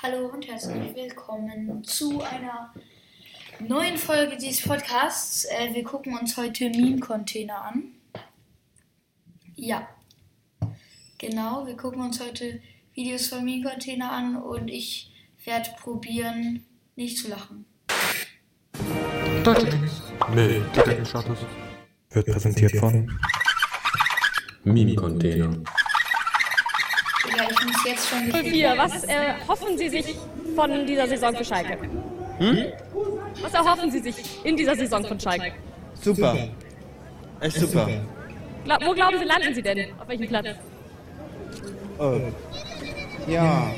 Hallo und herzlich willkommen zu einer neuen Folge dieses Podcasts. Äh, wir gucken uns heute Meme-Container an. Ja, genau, wir gucken uns heute Videos von Meme-Container an und ich werde probieren, nicht zu lachen. Nee, Deckenstatus. Wird präsentiert von Meme-Container. Ja, ich muss jetzt schon nicht 04. Was äh, hoffen Sie sich von dieser Saison für Schalke? Was erhoffen Sie sich in dieser Saison von Schalke? Super. Echt super. Gla wo glauben Sie, landen Sie denn? Auf welchem Platz? Ja.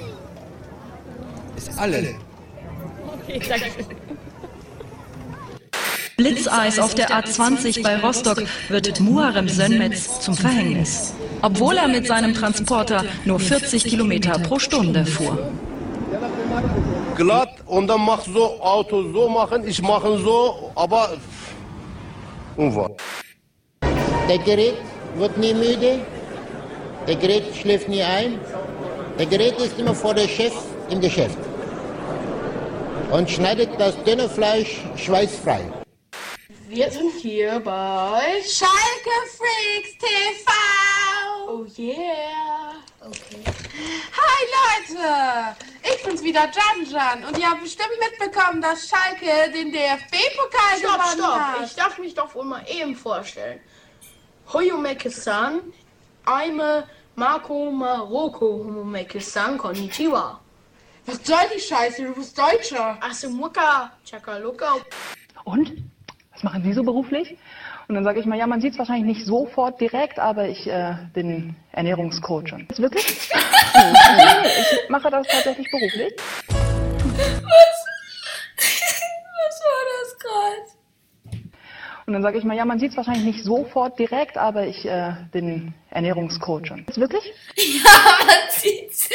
Ist alle. Okay, danke. Blitzeis auf der A20 bei Rostock wird Muharrem Sönmez zum Verhängnis. Obwohl er mit seinem Transporter nur 40 Kilometer pro Stunde fuhr. glatt und dann mach so Auto so machen, ich mache so, aber Unwahr. Der Gerät wird nie müde, der Gerät schläft nie ein, der Gerät ist immer vor der Chef im Geschäft und schneidet das dünne Fleisch schweißfrei. Wir sind hier bei Schalke Freaks TV. Oh yeah. Okay. Hi Leute, ich bin's wieder Jan Jan und ihr habt bestimmt mitbekommen, dass Schalke den DFB-Pokal Stopp, gewonnen stopp. hat. Ich darf mich doch wohl mal eben vorstellen. Hoyomeke-san, Aime Marco Maroko Homomeke-san, Konnichiwa. Was soll die Scheiße? Du bist Deutscher. Asumuka, Chakaluka. Und? Was machen Sie so beruflich? Und dann sage ich mal, ja, man sieht es wahrscheinlich nicht sofort direkt, aber ich äh, bin Ernährungscoach. Und ist wirklich? nee, ich mache das tatsächlich beruflich. Was war das gerade? Und dann sage ich mal, ja, man sieht es wahrscheinlich nicht sofort direkt, aber ich äh, bin Ernährungscoach. Und ist wirklich? Ja, man sieht's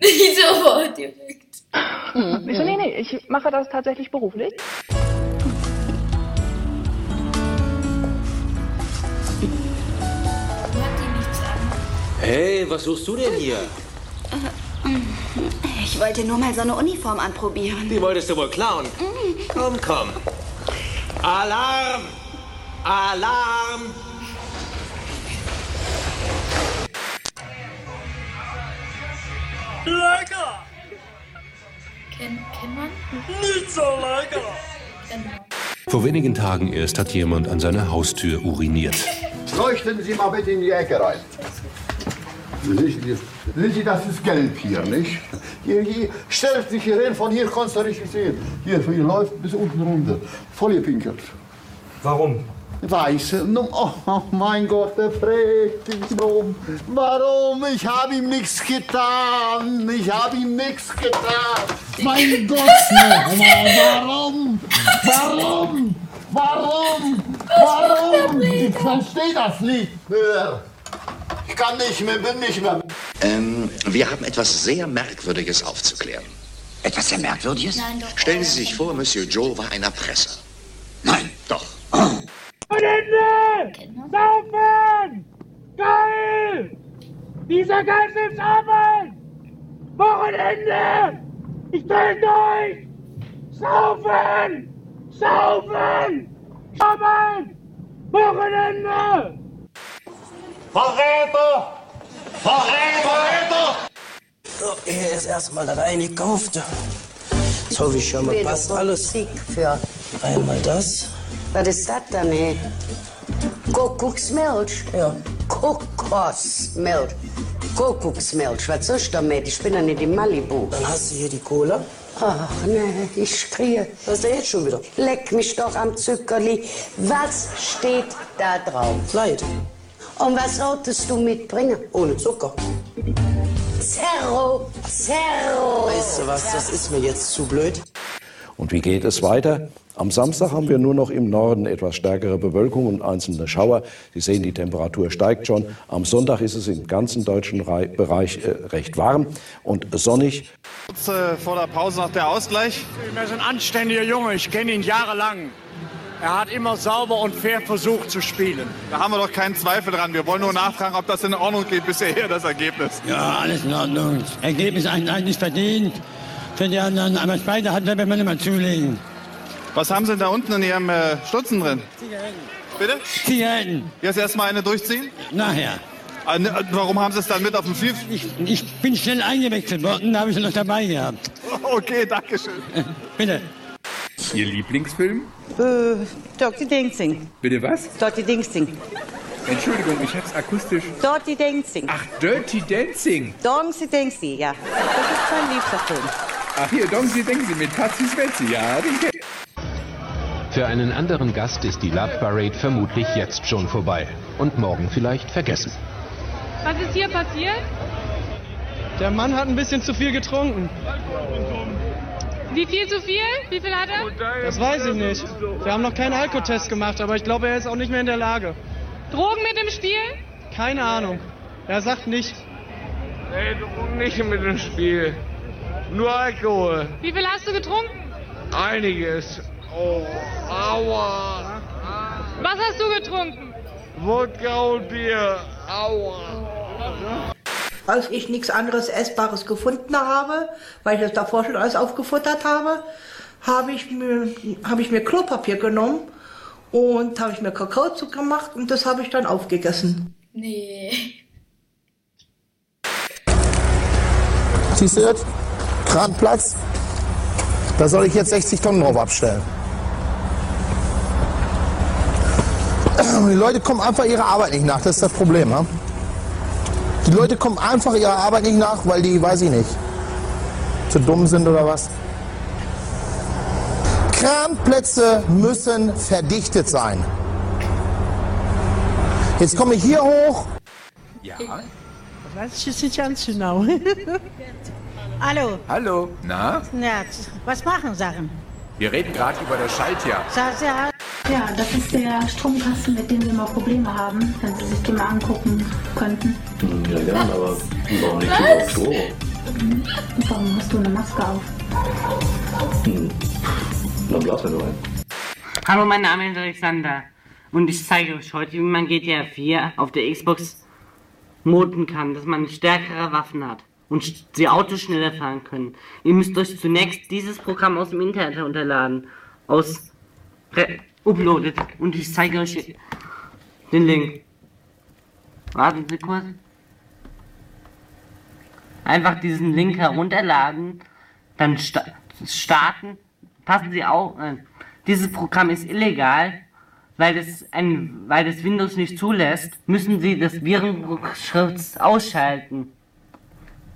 nicht sofort direkt. Ich so, nee, nee, ich mache das tatsächlich beruflich. Hey, was suchst du denn hier? Ich wollte nur mal so eine Uniform anprobieren. Die wolltest du wohl klauen? Komm, komm. Alarm! Alarm! Kennt, kennt man? Kennt man. Vor wenigen Tagen erst hat jemand an seiner Haustür uriniert. Leuchten Sie mal bitte in die Ecke rein. Sehen Sie, das ist gelb hier, nicht? Hier, hier, stellt sich hier hin, von hier kannst du richtig sehen. Hier, hier läuft bis unten runter. Voll gepinkelt. Warum? Weiße Nummer. Oh, oh mein Gott, der fragt sich rum. Warum? Ich habe ihm nichts getan. Ich habe ihm nichts getan. Mein Gott, nochmal. Warum? Warum? Warum? Warum? Ich verstehe das nicht mehr. Ich kann nicht mehr, bin nicht mehr. Ähm, wir haben etwas sehr Merkwürdiges aufzuklären. Etwas sehr Merkwürdiges? Nein, doch. Stellen Sie sich vor, Monsieur Joe war ein Erpresser. Nein. Doch. Man? Saufen! Geil! Dieser Geist ist Abend! Wochenende! Ich dreh durch! Saufen! Saufen! Abend! Wochenende! Verräter! Verräter! So, hier ist erstmal das eingekaufte. So wie schon mal passt alles. für. Einmal das. Was ist das denn, ey? Kuckucksmilch? Ja. Kokosmilch. Kuckucksmilch, was soll ich damit? Ich bin ja nicht in Malibu. Dann hast du hier die Cola. Ach, nee, ich kriege. Was ist denn jetzt schon wieder? Leck mich doch am Zuckerli. Was steht da drauf? Leid. Und was solltest du mitbringen? Ohne Zucker. Zerro, Zerro. Weißt du was, das ist mir jetzt zu blöd. Und wie geht es weiter? Am Samstag haben wir nur noch im Norden etwas stärkere Bewölkung und einzelne Schauer. Sie sehen, die Temperatur steigt schon. Am Sonntag ist es im ganzen deutschen Rei- Bereich äh, recht warm und sonnig. Kurz äh, vor der Pause noch der Ausgleich. Er ist ein anständiger Junge, ich kenne ihn jahrelang. Er hat immer sauber und fair versucht zu spielen. Da haben wir doch keinen Zweifel dran. Wir wollen nur nachfragen, ob das in Ordnung geht bisher, das Ergebnis. Ja, alles in Ordnung. Ergebnis eigentlich nicht verdient. für die anderen. Aber Speise hat wird man immer zulegen. Was haben Sie denn da unten in Ihrem äh, Stutzen drin? Bitte? Zigaretten. Jetzt erstmal eine durchziehen? Nachher. Ah, ne, Warum haben Sie es dann mit auf dem Schiff? Ich, ich bin schnell eingewechselt worden, da habe ich sie noch dabei gehabt. Okay, danke schön. Bitte. Ihr Lieblingsfilm? Äh, Dirty Dancing. Bitte was? Dirty Dancing. Entschuldigung, ich hab's akustisch. Dirty Dancing. Ach, Dirty Dancing. Dirty Dancing, ja. Das ist mein liebster Film. Ach hier, Dongsi Dengsi mit Patsy Svenzi, ja, den kenn Für einen anderen Gast ist die Love Parade vermutlich jetzt schon vorbei und morgen vielleicht vergessen. Was ist hier passiert? Der Mann hat ein bisschen zu viel getrunken. Wie viel zu viel? Wie viel hat er? Das weiß ich nicht. Wir haben noch keinen Alkotest gemacht, aber ich glaube, er ist auch nicht mehr in der Lage. Drogen mit im Spiel? Keine Ahnung. Er sagt nicht. Nee, Drogen nicht mit im Spiel. Nur Alkohol. Wie viel hast du getrunken? Einiges. Oh, aua. Was hast du getrunken? Wodka und Bier. Aua. Als ich nichts anderes Essbares gefunden habe, weil ich das davor schon alles aufgefuttert habe, habe ich mir, habe ich mir Klopapier genommen und habe ich mir Kakaozug gemacht und das habe ich dann aufgegessen. Nee. Siehst du das? Kranplatz. Da soll ich jetzt 60 Tonnen drauf abstellen. Die Leute kommen einfach ihrer Arbeit nicht nach, das ist das Problem. Ja? Die Leute kommen einfach ihrer Arbeit nicht nach, weil die, weiß ich nicht, zu dumm sind oder was. Kranplätze müssen verdichtet sein. Jetzt komme ich hier hoch. Ja. Was ist jetzt ganz genau? Hallo. Hallo. Na? Ja, was machen Sachen? Wir reden gerade über das Schaltjahr. Ja, das ist der Stromkasten, mit dem wir mal Probleme haben, wenn Sie sich den mal angucken könnten. Ja, gern, aber warum nicht Was? über Oktober? Und warum hast du eine Maske auf? Hm. Dann blasen wir doch ein. Hallo, mein Name ist Alexander und ich zeige euch heute, wie man GTA 4 auf der Xbox moden kann, dass man stärkere Waffen hat und die Autos schneller fahren können. Ihr müsst euch zunächst dieses Programm aus dem Internet herunterladen, aus Re uploadet und ich zeige euch den Link. Warten Sie kurz. Einfach diesen Link herunterladen, dann sta starten. Passen Sie auf, äh, dieses Programm ist illegal, weil das, ein, weil das Windows nicht zulässt, müssen Sie das Virenschutz ausschalten.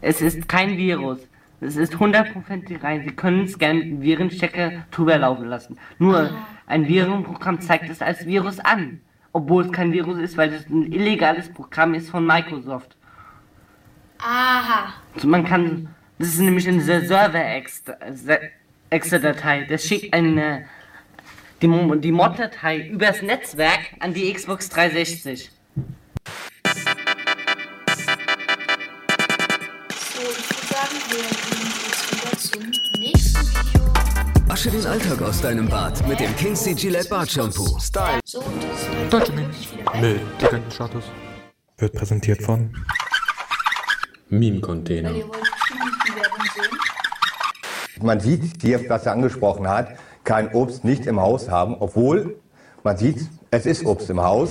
Es ist kein Virus. Es ist hundertprozentig rein. Sie können es gerne Virenchecker drüber laufen lassen. Nur ein Virenprogramm zeigt es als Virus an. Obwohl es kein Virus ist, weil es ein illegales Programm ist von Microsoft. Aha. Also man kann, das ist nämlich eine Server-Exe-Datei. Das schickt eine, die, die Mod-Datei übers Netzwerk an die Xbox 360. Wasche den Alltag aus deinem Bad mit dem Kinsey Gillette Bart Shampoo. Style. Deutsche Müll, Status. Wird präsentiert von die Werbung sehen. Man sieht hier, was er angesprochen hat, kein Obst nicht im Haus haben, obwohl man sieht, es ist Obst im Haus.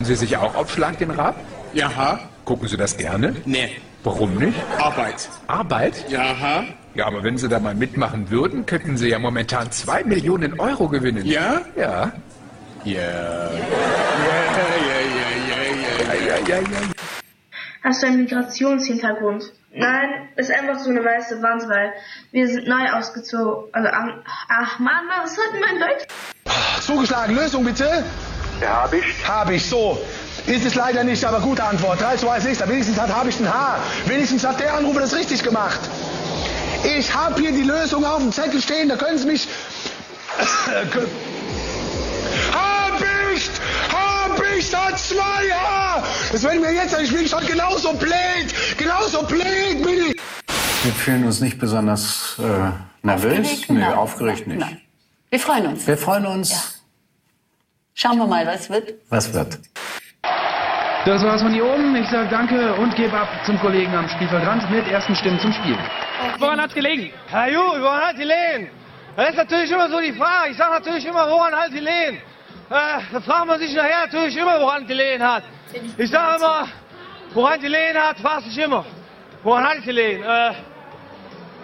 Sie sich auch auf Schlag den Rab? Ja. Gucken Sie das gerne? Nee. Warum nicht? Arbeit. Arbeit? Ja. Ja, aber wenn Sie da mal mitmachen würden, könnten Sie ja momentan zwei Millionen Euro gewinnen. Ja? Ja. Ja. Ja, ja, ja, ja, ja, ja, ja. Hast du einen Migrationshintergrund? Nein, ist einfach so eine weiße Wand, weil wir sind neu ausgezogen. Also, am- ach Mann, was hat denn mein Deutsch? Zugeschlagen, Lösung bitte? Ja, hab ich. Hab ich, so. Ist es leider nicht, aber gute Antwort. 3 zu 1 ist, wenigstens hat habe ich ein Haar. Wenigstens hat der Anrufer das richtig gemacht. Ich habe hier die Lösung auf dem Zettel stehen, da können Sie mich... hab ich! Hab ich! Da zwei Haar! Das werden wir jetzt, ich bin schon genauso blöd! Genauso blöd bin ich! Wir fühlen uns nicht besonders äh, nervös. Aufgeregt? Nein. aufgeregt nicht. Nein. Wir freuen uns. Wir freuen uns. Schauen wir mal, was wird. Was wird? Das war's von hier oben. Ich sag danke und gebe ab zum Kollegen am Spielfeldrand mit ersten Stimmen zum Spiel. Woran hat's gelegen? Herr Ju, woran hat gelegen? Das ist natürlich immer so die Frage. Ich sage natürlich immer, woran hat gelegen? Äh, da fragt man sich nachher natürlich immer, woran gelegen hat. Ich sage immer, woran gelegen hat, fragt sich immer. Woran hat gelegen? Äh,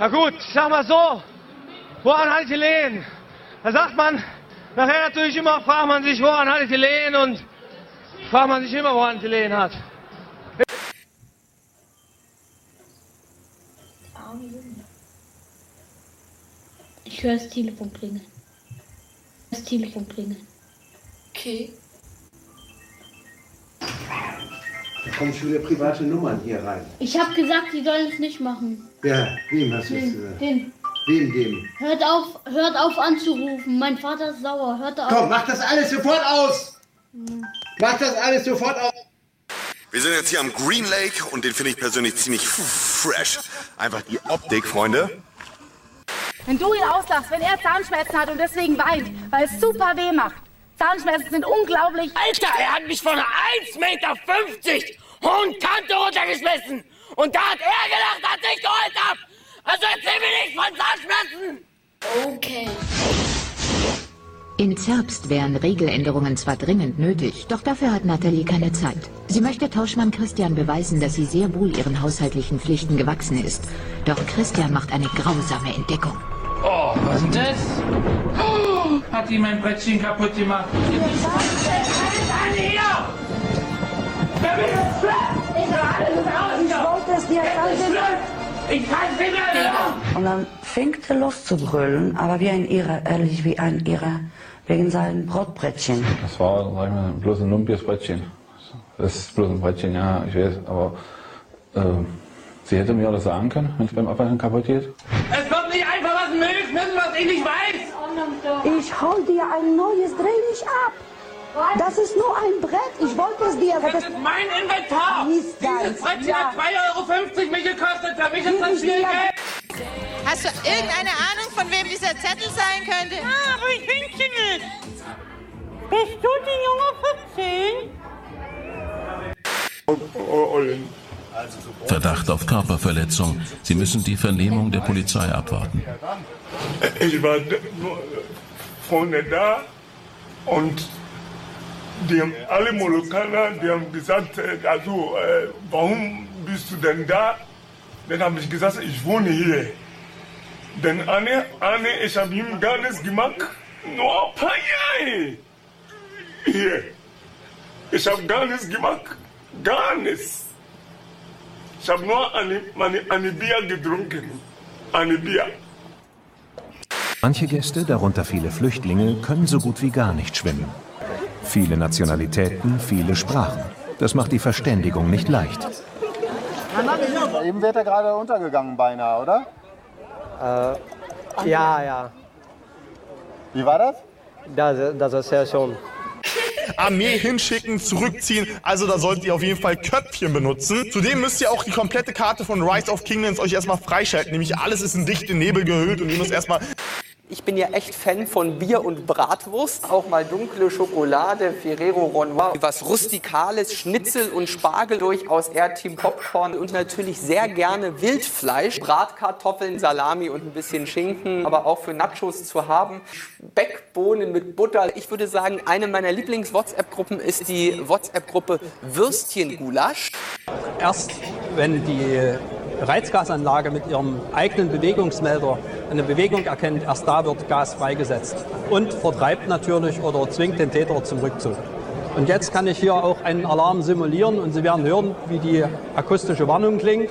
na gut, ich sag mal so, woran hat gelegen? Da sagt man, nachher natürlich immer, fragt man sich, woran hat gelegen und fragt man sich immer, woran gelegen hat. Ich höre das Telefon klingeln. Das Telefon klingeln. Okay. Da kommen schon wieder private Nummern hier rein. Ich habe gesagt, sie sollen es nicht machen. Ja, wem hast du es Den, gesagt? den. Wem, dem? Hört auf, hört auf anzurufen. Mein Vater ist sauer. Hört auf. Komm, mach das alles sofort aus! Mach das alles sofort aus! Wir sind jetzt hier am Green Lake und den finde ich persönlich ziemlich fresh. Einfach die Optik, Freunde. Wenn du ihn auslachst, wenn er Zahnschmerzen hat und deswegen weint, weil es super weh macht. Zahnschmerzen sind unglaublich. Alter, er hat mich von 1,50 Meter hohen Kante runtergeschmissen. Und da hat er gelacht, als ich geheult hab. Also erzähl mir nicht von Zahnschmerzen. Okay. In Zerbst wären Regeländerungen zwar dringend nötig, doch dafür hat Nathalie keine Zeit. Sie möchte Tauschmann Christian beweisen, dass sie sehr wohl ihren haushaltlichen Pflichten gewachsen ist. Doch Christian macht eine grausame Entdeckung. Oh, was ist denn das? Oh, hat die mein Brettchen kaputt gemacht? Ich Ich kann nicht mehr! Und dann fängt er los zu brüllen, aber wie ein Irrer, ehrlich wie ein Irrer, wegen seinen Brotbrettchen. Das war, sag ich mal, bloß ein lumpiges Brettchen. Das ist bloß ein Brettchen, ja, ich weiß, aber äh, sie hätte mir das sagen können, wenn es beim Abwaschen kaputt geht. Es wird nicht einfach was Milchschnitzen, was ich nicht weiß! Ich hol dir ein neues, dreh dich ab. Das ist nur ein Brett, ich wollte es dir. Das ist mein Inventar! Dieses Brettchen ja. hat 2,50 Euro mich gekostet, für mich ist das viel Geld! Hast du irgendeine Ahnung, von wem dieser Zettel sein könnte? Ah, aber ich finde sie nicht. Bist du die Junge 14? Verdacht auf Körperverletzung. Sie müssen die Vernehmung der Polizei abwarten. Ich war nur vorne da und haben alle Molokaner, die haben gesagt, also, äh, warum bist du denn da? Dann habe ich gesagt, ich wohne hier. Denn Anne, Anne, ich habe ihm gar nichts gemacht, nur ein paar Jahre. Hier. Ich habe gar nichts gemacht, gar nichts. Ich habe nur eine, meine, eine Bier getrunken, eine Bier. Manche Gäste, darunter viele Flüchtlinge, können so gut wie gar nicht schwimmen. Viele Nationalitäten, viele Sprachen. Das macht die Verständigung nicht leicht. Eben wird er gerade untergegangen beinahe, oder? Äh, ja, ja. Wie war das? Das, das ist ja schon. Armee hinschicken, zurückziehen. Also da solltet ihr auf jeden Fall Köpfchen benutzen. Zudem müsst ihr auch die komplette Karte von Rise of Kingdoms euch erstmal freischalten. Nämlich alles ist in dichte Nebel gehüllt und ihr müsst erstmal Ich bin ja echt Fan von Bier und Bratwurst. Auch mal dunkle Schokolade, Ferrero Ronoir. Was Rustikales, Schnitzel und Spargel durchaus eher Team Popcorn. Und natürlich sehr gerne Wildfleisch, Bratkartoffeln, Salami und ein bisschen Schinken. Aber auch für Nachos zu haben. Speckbohnen mit Butter. Ich würde sagen, eine meiner Lieblings-WhatsApp-Gruppen ist die WhatsApp-Gruppe Würstchengulasch. Erst wenn die Reizgasanlage mit ihrem eigenen Bewegungsmelder eine Bewegung erkennt, erst da wird Gas freigesetzt und vertreibt natürlich oder zwingt den Täter zum Rückzug. Und jetzt kann ich hier auch einen Alarm simulieren und Sie werden hören, wie die akustische Warnung klingt.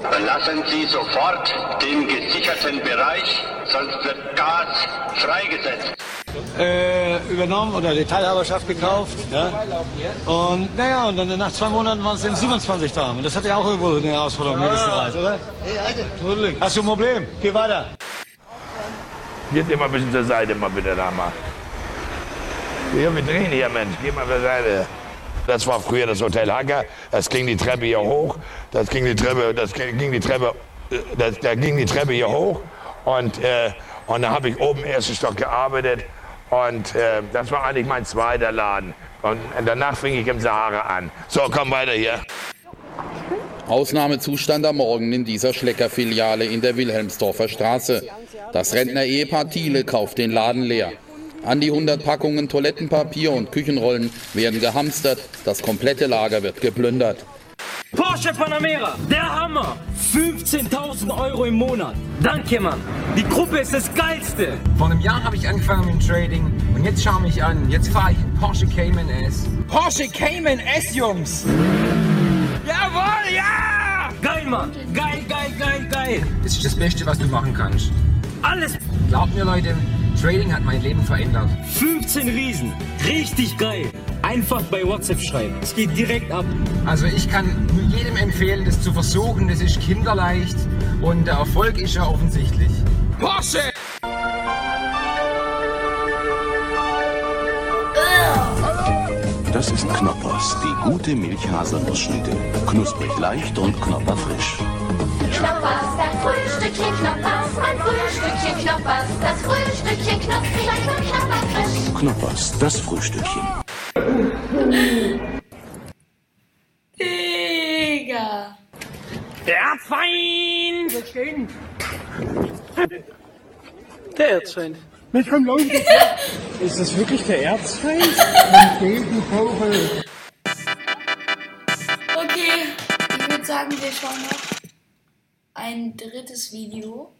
Verlassen Sie sofort den gesicherten Bereich, sonst wird Gas freigesetzt. Äh, übernommen oder die Teilhaberschaft gekauft. Ja? Und naja, und dann nach zwei Monaten waren es dann 27 Damen. Und das hat ja auch irgendwo eine Herausforderung gewisserweise, oder? Hey, Hast du ein Problem? Geh weiter. Geht immer ein bisschen zur Seite, mal bitte da mal. Ja, wir drehen hier, Mensch. Geh mal zur Seite. Das war früher das Hotel Hacker. Das ging die Treppe hier hoch. Das ging die Treppe, das ging die Treppe, das, da ging die Treppe hier hoch. Und, äh, und da habe ich oben im ersten Stock gearbeitet. Und äh, das war eigentlich mein zweiter Laden. Und danach fing ich im Sahara an. So, komm weiter hier. Ausnahmezustand am Morgen in dieser Schleckerfiliale in der Wilhelmsdorfer Straße. Das Rentner-Ehepaar Thiele kauft den Laden leer. An die 100 Packungen Toilettenpapier und Küchenrollen werden gehamstert. Das komplette Lager wird geplündert. Porsche Panamera, der Hammer! 15.000 Euro im Monat. Danke, Mann. Die Gruppe ist das Geilste. Vor einem Jahr habe ich angefangen mit dem Trading und jetzt schau mich an. Jetzt fahre ich einen Porsche Cayman S. Porsche Cayman S, Jungs! Jawohl, ja! Geil, Mann. Geil, geil, geil, geil. Das ist das Beste, was du machen kannst. Alles. Glaubt mir, Leute, Trading hat mein Leben verändert. 15 Riesen. Richtig geil. Einfach bei WhatsApp schreiben. Es geht direkt ab. Also ich kann jedem empfehlen, das zu versuchen. Das ist kinderleicht und der Erfolg ist ja offensichtlich. Porsche! Das ist Knoppers, die gute Milchhaselnussschnitte. Knusprig leicht und knopperfrisch. Knoppers, Frühstückchen Knoppers, mein Frühstückchen Knoppers, das Frühstückchen knusprig und knopperfrisch. Knoppers, das Frühstückchen. Digga. Erzfeind! Wir stehen. Der Erzfeind. Mich kommt Leute. Ist das wirklich der Erzfeind? Mein Gegenvogel. Okay, ich würde sagen, wir schauen noch ein drittes Video.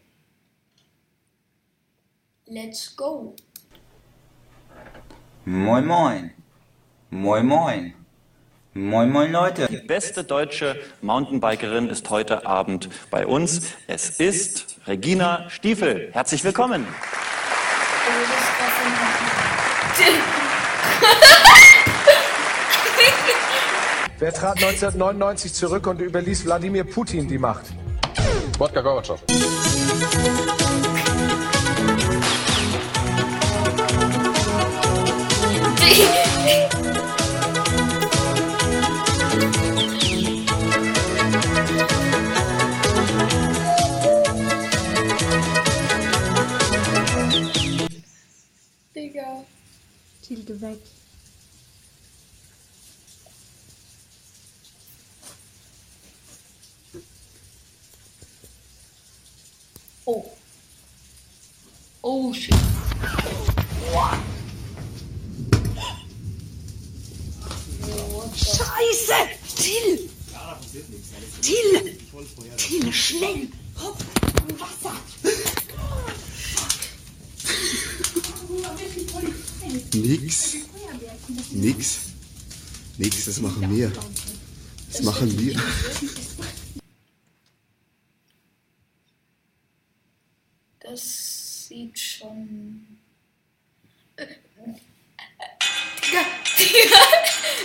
Let's go. Moin Moin. Moin Moin. Moin Moin Leute. Die beste deutsche Mountainbikerin ist heute Abend bei uns. Es ist Regina Stiefel. Herzlich willkommen. Wer trat 1999 zurück und überließ Wladimir Putin die Macht? Wodka Gorbatschow. Digga. Thiel, geh weg. Oh. Oh shit. Scheiße! Till! Till! Till, schnell! Hopp! Wasser! Nix. Nix. Nix, das machen wir. Das machen wir. Das sieht schon. Äh, Digga, Digga,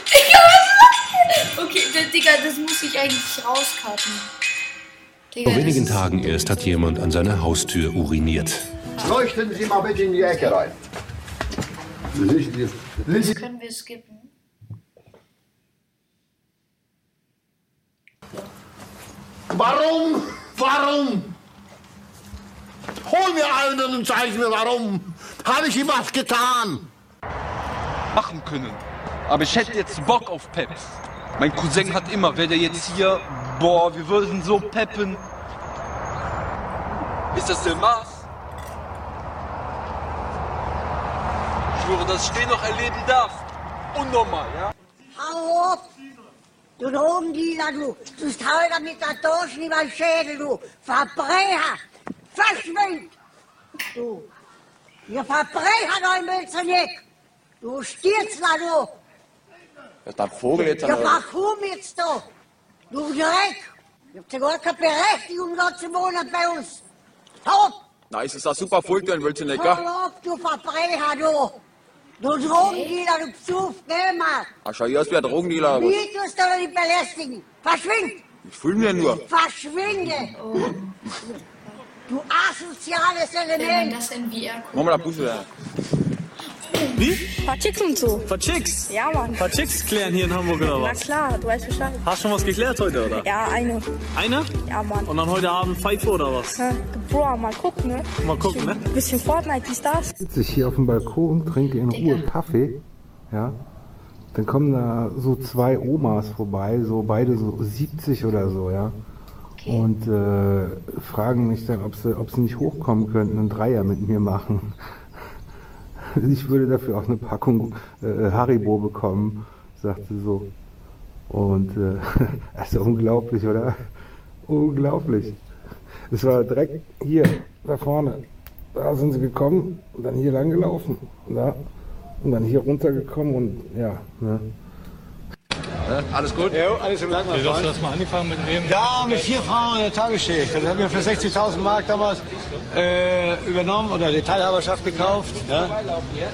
Digga, was macht ihr? Okay, d- Digga, das muss ich eigentlich rauskarten. Vor wenigen Tagen erst hat jemand an seiner Haustür uriniert. Leuchten Sie mal bitte in die Ecke rein. Das können wir skippen. Warum? Warum? Hol mir einen und zeig mir warum. Habe ich ihm was getan? machen können. Aber ich hätte jetzt Bock auf Peps. Mein Cousin hat immer, wäre der jetzt hier, boah, wir würden so peppen. Ist das der Maß? Ich schwöre, dass ich den noch erleben darf. Unnormal, ja? Hau auf! Du Drogendealer, du! Du bist heute mit der Dose über den Schädel, du! Verbrecher! Verschwind! Du! Ihr Verbrecher, dein Milzenick! Du Stierzler, du! Das ist ein Vogel jetzt Ja, warum jetzt, du? Du Dreck! Ihr habt ja gar keine Berechtigung, dort zu wohnen bei uns! Hau auf! Na, ist das super Vogel, den willst du nicht, Hau auf, du Verbrecher, du! Du Drogendealer, du Psuf, geh mal! Ach, schau hier aus wie ein Drogendealer. aber Wie tust du dich belästigen? Verschwind! Ich fühle mir nur. Verschwinde! Du asoziales Wenn man Element! das in VR Mach mal da Busse da. Wie? Paar Chicks und so. Paar Chicks? Ja, Mann. Paar Chicks klären hier in Hamburg oder Na was? klar, du weißt Bescheid. Hast schon was geklärt heute, oder? Ja, eine. Eine? Ja, Mann. Und dann heute Abend Pfeife oder was? Ja, Bro, mal gucken, ne? Mal gucken, ne? Bisschen Fortnite, die Stars. sitze ich hier auf dem Balkon, trinke in Ruhe Kaffee, ja. Dann kommen da so zwei Omas vorbei, so beide so 70 oder so, ja. Und äh, fragen mich dann, ob sie, ob sie nicht hochkommen könnten, einen Dreier mit mir machen. Ich würde dafür auch eine Packung äh, Haribo bekommen, sagt sie so. Und äh, das ist unglaublich, oder? Unglaublich. Es war direkt hier, da vorne. Da sind sie gekommen und dann hier lang gelaufen. Da. Und dann hier runtergekommen und ja. Ne. Alles gut? Jo, alles im Wie hast du das mal angefangen mit wem? Ja, mit vier Frauen in der Tagesschicht. Das haben wir für 60.000 Mark damals äh, übernommen oder die Teilhaberschaft gekauft. Ja?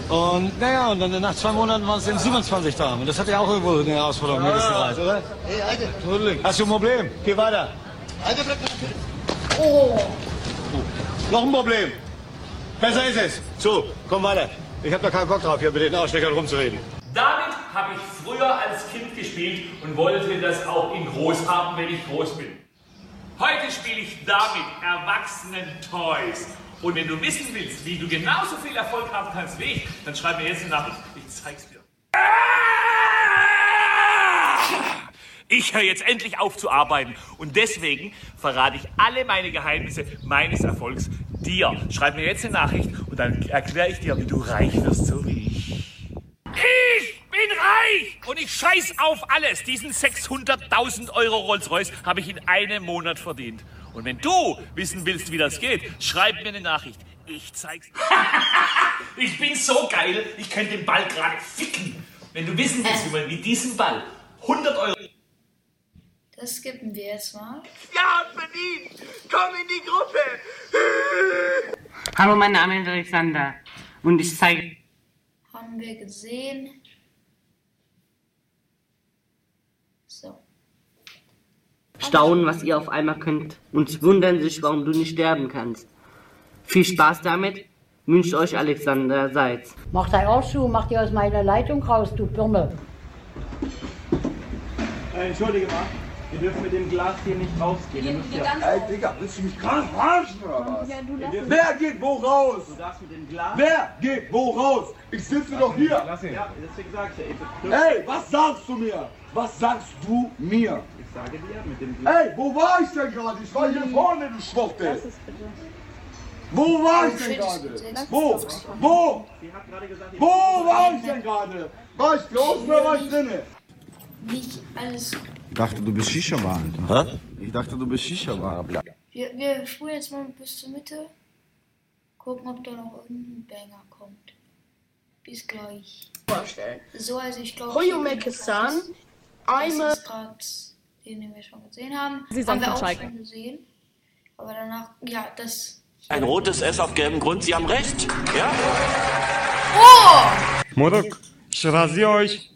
Und naja, und dann nach zwei Monaten waren es dann 27 Damen. Und das hat ja auch irgendwo eine Herausforderung das gereicht, oder? Hey, Alter. Hast du ein Problem? Geh weiter. Alter, bleib Oh. Noch ein Problem. Besser ist es. So, komm weiter. Ich hab da keinen Bock drauf, hier mit den Aussteckern rumzureden. Damit habe ich früher als Kind gespielt und wollte das auch in groß haben, wenn ich groß bin. Heute spiele ich damit Erwachsenen-Toys. Und wenn du wissen willst, wie du genauso viel Erfolg haben kannst wie ich, dann schreib mir jetzt eine Nachricht. Ich zeig's dir. Ich höre jetzt endlich auf zu arbeiten und deswegen verrate ich alle meine Geheimnisse meines Erfolgs dir. Schreib mir jetzt eine Nachricht und dann erkläre ich dir, wie du reich wirst, so wie ich. Ich und ich scheiß auf alles. Diesen 600.000 Euro Rolls-Royce habe ich in einem Monat verdient. Und wenn du wissen willst, wie das geht, schreib mir eine Nachricht. Ich zeig's dir. ich bin so geil, ich könnte den Ball gerade ficken. Wenn du wissen willst, wie man mit diesem Ball 100 Euro... Das skippen wir jetzt mal. Ja, Berlin, komm in die Gruppe. Hallo, mein Name ist Alexander und ich zeige. Haben wir gesehen. So. Staunen, was ihr auf einmal könnt und wundern sich, warum du nicht sterben kannst. Viel Spaß damit, wünscht euch Alexander Seitz. Mach dein Arsch zu, mach dir aus meiner Leitung raus, du Birne. Äh, entschuldige mal, wir dürfen mit dem Glas hier nicht rausgehen. Ihr müsst ja- Ey, Digga, willst du mich krank verarschen oder was? Ja, du lass ihn. Wer geht wo raus? Du darfst mit dem Glas. Wer geht wo raus? Ich sitze doch hier. Lass ihn. Ja, deswegen sag ich ja, ey, Ey, was sagst du mir? Was sagst du mir? Ich sage dir mit dem Glas. Ey, wo war ich denn gerade? Ich war hier vorne, du Schwuchtel. Wo war ich denn gerade? Wo? Wo? Wo war ich denn gerade? War ich draußen oder war ich drinnen? Nicht alles. Ich dachte, du bist Shisha-Bar, Alter. Hä? Ich dachte, du bist Shisha-Bar. Wir, wir spulen jetzt mal bis zur Mitte. Gucken, ob da noch irgendein Banger kommt. Bis gleich. Vorstellen. So, also ich glaube. Hoyomekistan, Einmal. Einmal- Das ist grad den, den wir schon gesehen haben. Sie haben sagen wir auch Schalke. schon gesehen. Aber danach, ja, das. Ein rotes S auf gelbem Grund, Sie haben recht. Ja? Oh! Morok, ich rasiere euch.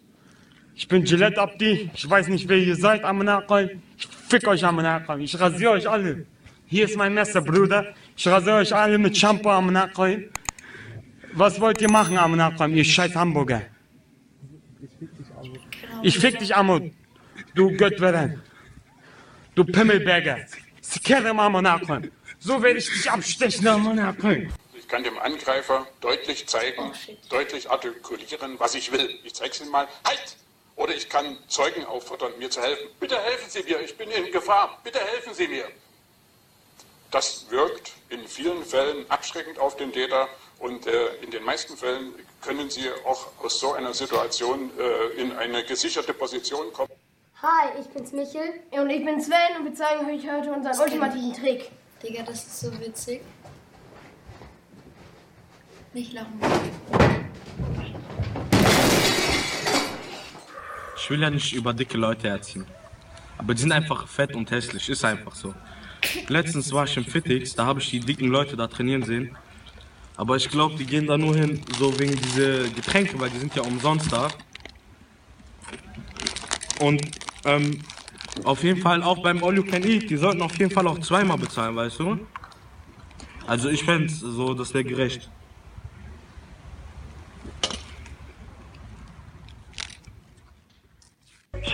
Ich bin Gillette Abdi. Ich weiß nicht, wer ihr seid, Amanakal. Ich fick euch Amanakal. Ich rasiere euch alle. Hier ist mein Messer, Bruder. Ich rasiere euch alle mit Shampoo Amanakal. Was wollt ihr machen, Amanakal, ihr scheiß Hamburger? Ich fick dich, Amut. Du Göttweren. Du Pimmelberger. Sikerem Amanakal. So werde ich dich abstechen, Amanakal. Ich kann dem Angreifer deutlich zeigen, deutlich artikulieren, was ich will. Ich zeige es ihm mal. Halt! Oder ich kann Zeugen auffordern, mir zu helfen. Bitte helfen Sie mir, ich bin in Gefahr. Bitte helfen Sie mir. Das wirkt in vielen Fällen abschreckend auf den Täter und äh, in den meisten Fällen können Sie auch aus so einer Situation äh, in eine gesicherte Position kommen. Hi, ich bin's Michel. Und ich bin Sven und wir zeigen euch heute unseren ultimativen Trick. Digga, das ist so witzig. Nicht lachen. Ich will ja nicht über dicke Leute erziehen. Aber die sind einfach fett und hässlich, ist einfach so. Letztens war ich im Fitix, da habe ich die dicken Leute da trainieren sehen. Aber ich glaube, die gehen da nur hin, so wegen diese Getränke, weil die sind ja umsonst da. Und ähm, auf jeden Fall auch beim All You Can Eat, die sollten auf jeden Fall auch zweimal bezahlen, weißt du? Also ich fände so, das wäre gerecht.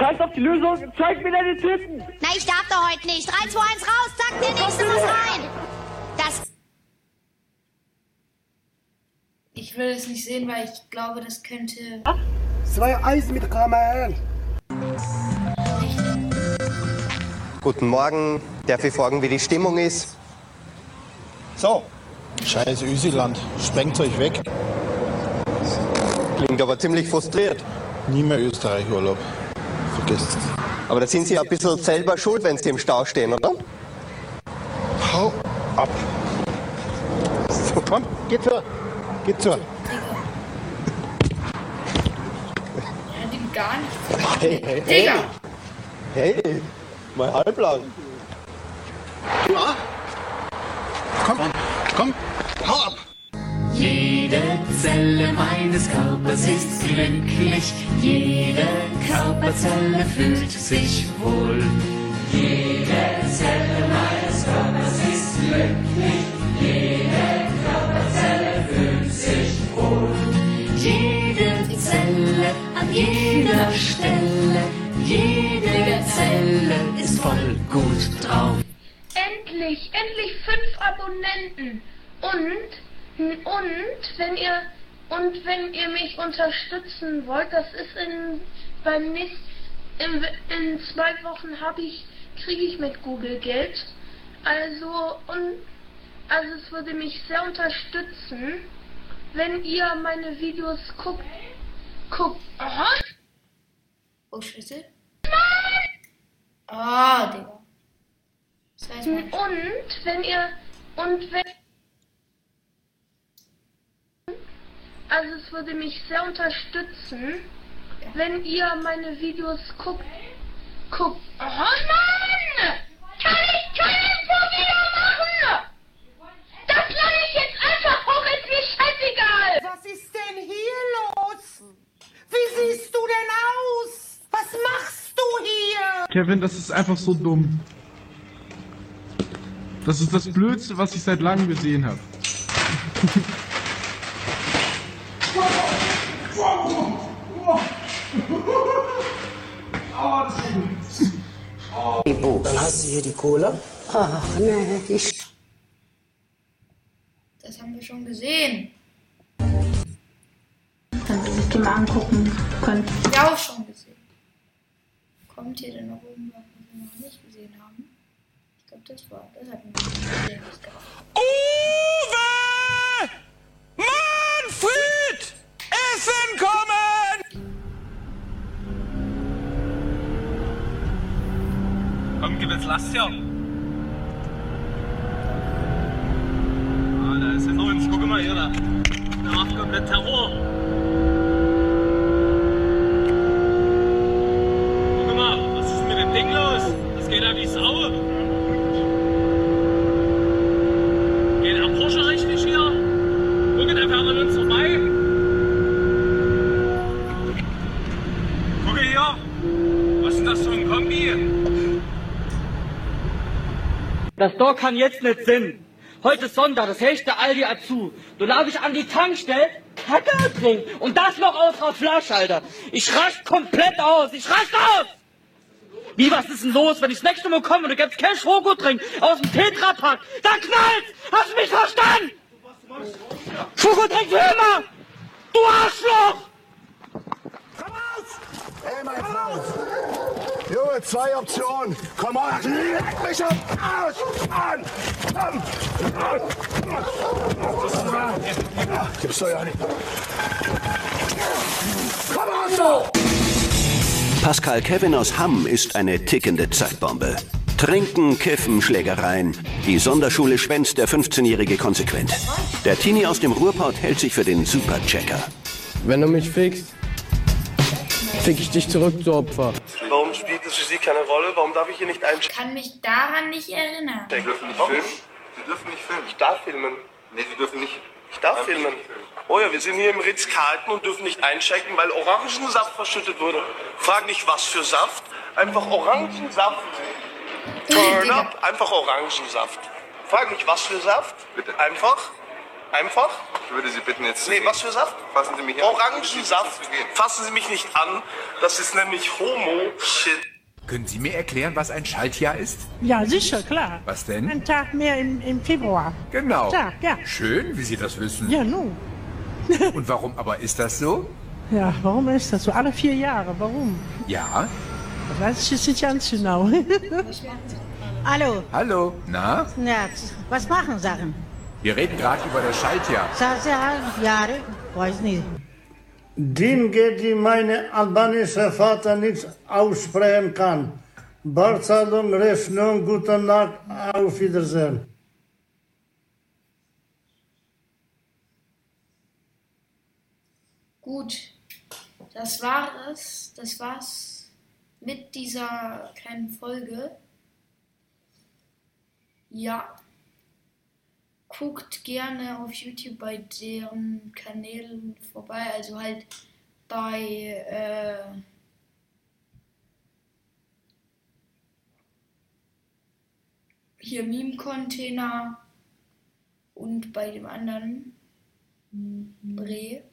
Scheiß auf die Lösung, zeig mir deine Titten! Na, ich darf doch heute nicht. 3, 2, 1 raus, zack, der nächste muss rein. Das. Ich will es nicht sehen, weil ich glaube, das könnte. Zwei Eis mit Karamell. Guten Morgen. Darf ich fragen, wie die Stimmung ist? So. Scheiß Ösiland. Sprengt euch weg. Klingt aber ziemlich frustriert. Nie mehr Österreich-Urlaub. Vergesst es. Aber da sind Sie ein bisschen selber schuld, wenn Sie im Stau stehen, oder? Hau ab. So, komm, geht zur. Geht zur. Gar nichts. Hey, hey, Digga! hey. Hey, mal halblang. Ja. Komm, komm, hau ab. Zelle meines Körpers ist glücklich, jede Körperzelle fühlt sich wohl. Jede Zelle meines Körpers ist glücklich, jede Körperzelle fühlt sich wohl. Jede Zelle an jeder Stelle, jede Zelle ist voll gut drauf. Endlich, endlich fünf Abonnenten. Und, und, wenn ihr, und wenn ihr mich unterstützen wollt, das ist in, beim nächsten, in, in zwei Wochen habe ich, kriege ich mit Google Geld. Also, und, also es würde mich sehr unterstützen, wenn ihr meine Videos guckt, guckt, aha, Oh, Scheiße. Ah, Digga. Das heißt und wenn ihr, und wenn, also es würde mich sehr unterstützen, wenn ihr meine Videos guckt, guckt, aha, Mann! Kann ich keinen wieder machen! Das lade ich jetzt einfach hoch, ist mir scheißegal! Was ist denn hier los? Wie siehst du denn aus? Was machst du hier? Kevin, das ist einfach so dumm. Das ist das Blödste, was ich seit langem gesehen habe. Dann hast du hier die Cola. Ach, nee, ich. Das haben wir schon gesehen. Damit ihr das mal angucken könnt. Ja, auch schon gesehen. Kommt hier denn noch irgendwas, was wir noch nicht gesehen haben? Ich glaube, das war. Das hatten wir nicht gesehen. Uwe! Manfred! Essen kommen! Komm, gib jetzt Last her. Ah, da ist in uns. Guck mal hier, da. Der macht komplett Terror. Guck mal, was ist mit dem Ding los? Das geht ja wie Sau. Geht der Porsche richtig hier? Guck, der fährt an uns vorbei. Guck hier. Was ist das für ein Kombi? Das Tor kann jetzt nicht Sinn. Heute ist Sonntag, das hellste Aldi hat zu. Du darfst dich an die Tankstelle Kacke trinken. Und das noch aus einer Flasche, Alter. Ich rast komplett aus. Ich rast aus! Wie, was ist denn los? Wenn ich das nächste Mal komme und du gibst kein Schokotrink aus dem Tetrapack, dann knallt's! Hast du mich verstanden? Schokotrink für immer! Du Arschloch! Hey, mein Freund. Junge, zwei Optionen. Komm on, leck mich am Arsch an. Komm. Gibst du ja nicht. Komm on, so. Pascal Kevin aus Hamm ist eine tickende Zeitbombe. Trinken, Kiffen, Schlägereien. Die Sonderschule schwänzt der 15-Jährige konsequent. Der Teenie aus dem Ruhrpott hält sich für den Superchecker. Wenn du mich fickst, fick ich dich zurück, du Opfer. Warum spielt es für Sie keine Rolle? Warum darf ich hier nicht Ich einchecken? kann mich daran nicht erinnern. Sie dürfen nicht filmen? Sie dürfen nicht filmen. Ich darf filmen. Nee, Sie dürfen nicht. Ich darf filmen. Oh ja, wir sind hier im Ritz-Carlton und dürfen nicht einchecken, weil Orangensaft verschüttet wurde. Frag nicht, was für Saft. Einfach Orangensaft. Turn up. Einfach Orangensaft. Frag nicht, was für Saft. Einfach Einfach? Ich würde Sie bitten, jetzt Nee, was für Saft? Fassen Sie mich an. Orangensaft. Fassen Sie mich nicht an. Das ist nämlich Homo-Shit. Können Sie mir erklären, was ein Schaltjahr ist? Ja, sicher, klar. Was denn? Ein Tag mehr im, im Februar. Genau. Tag, ja. Schön, wie Sie das wissen. Ja, nun. Und warum aber ist das so? Ja, warum ist das so? Alle vier Jahre, warum? Ja. Das weiß ich jetzt nicht ganz genau. Hallo, Hallo. Na? ja, was machen Sachen? Wir reden gerade über das Schaltjahr. Sag ja, Jahre, weiß nicht. Dem geht die meine albanische Vater nichts aussprechen kann. Barzahlung, Rechnung, guten Nacht, auf Wiedersehen. Gut, das war es. Das war's mit dieser kleinen Folge. Ja. Guckt gerne auf YouTube bei deren Kanälen vorbei. Also halt bei äh, hier Meme-Container und bei dem anderen Bre.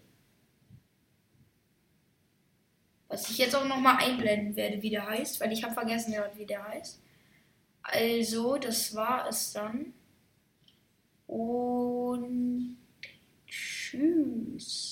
Was ich jetzt auch nochmal einblenden werde, wie der heißt, weil ich habe vergessen, wie der heißt. Also, das war es dann. Und tschüss.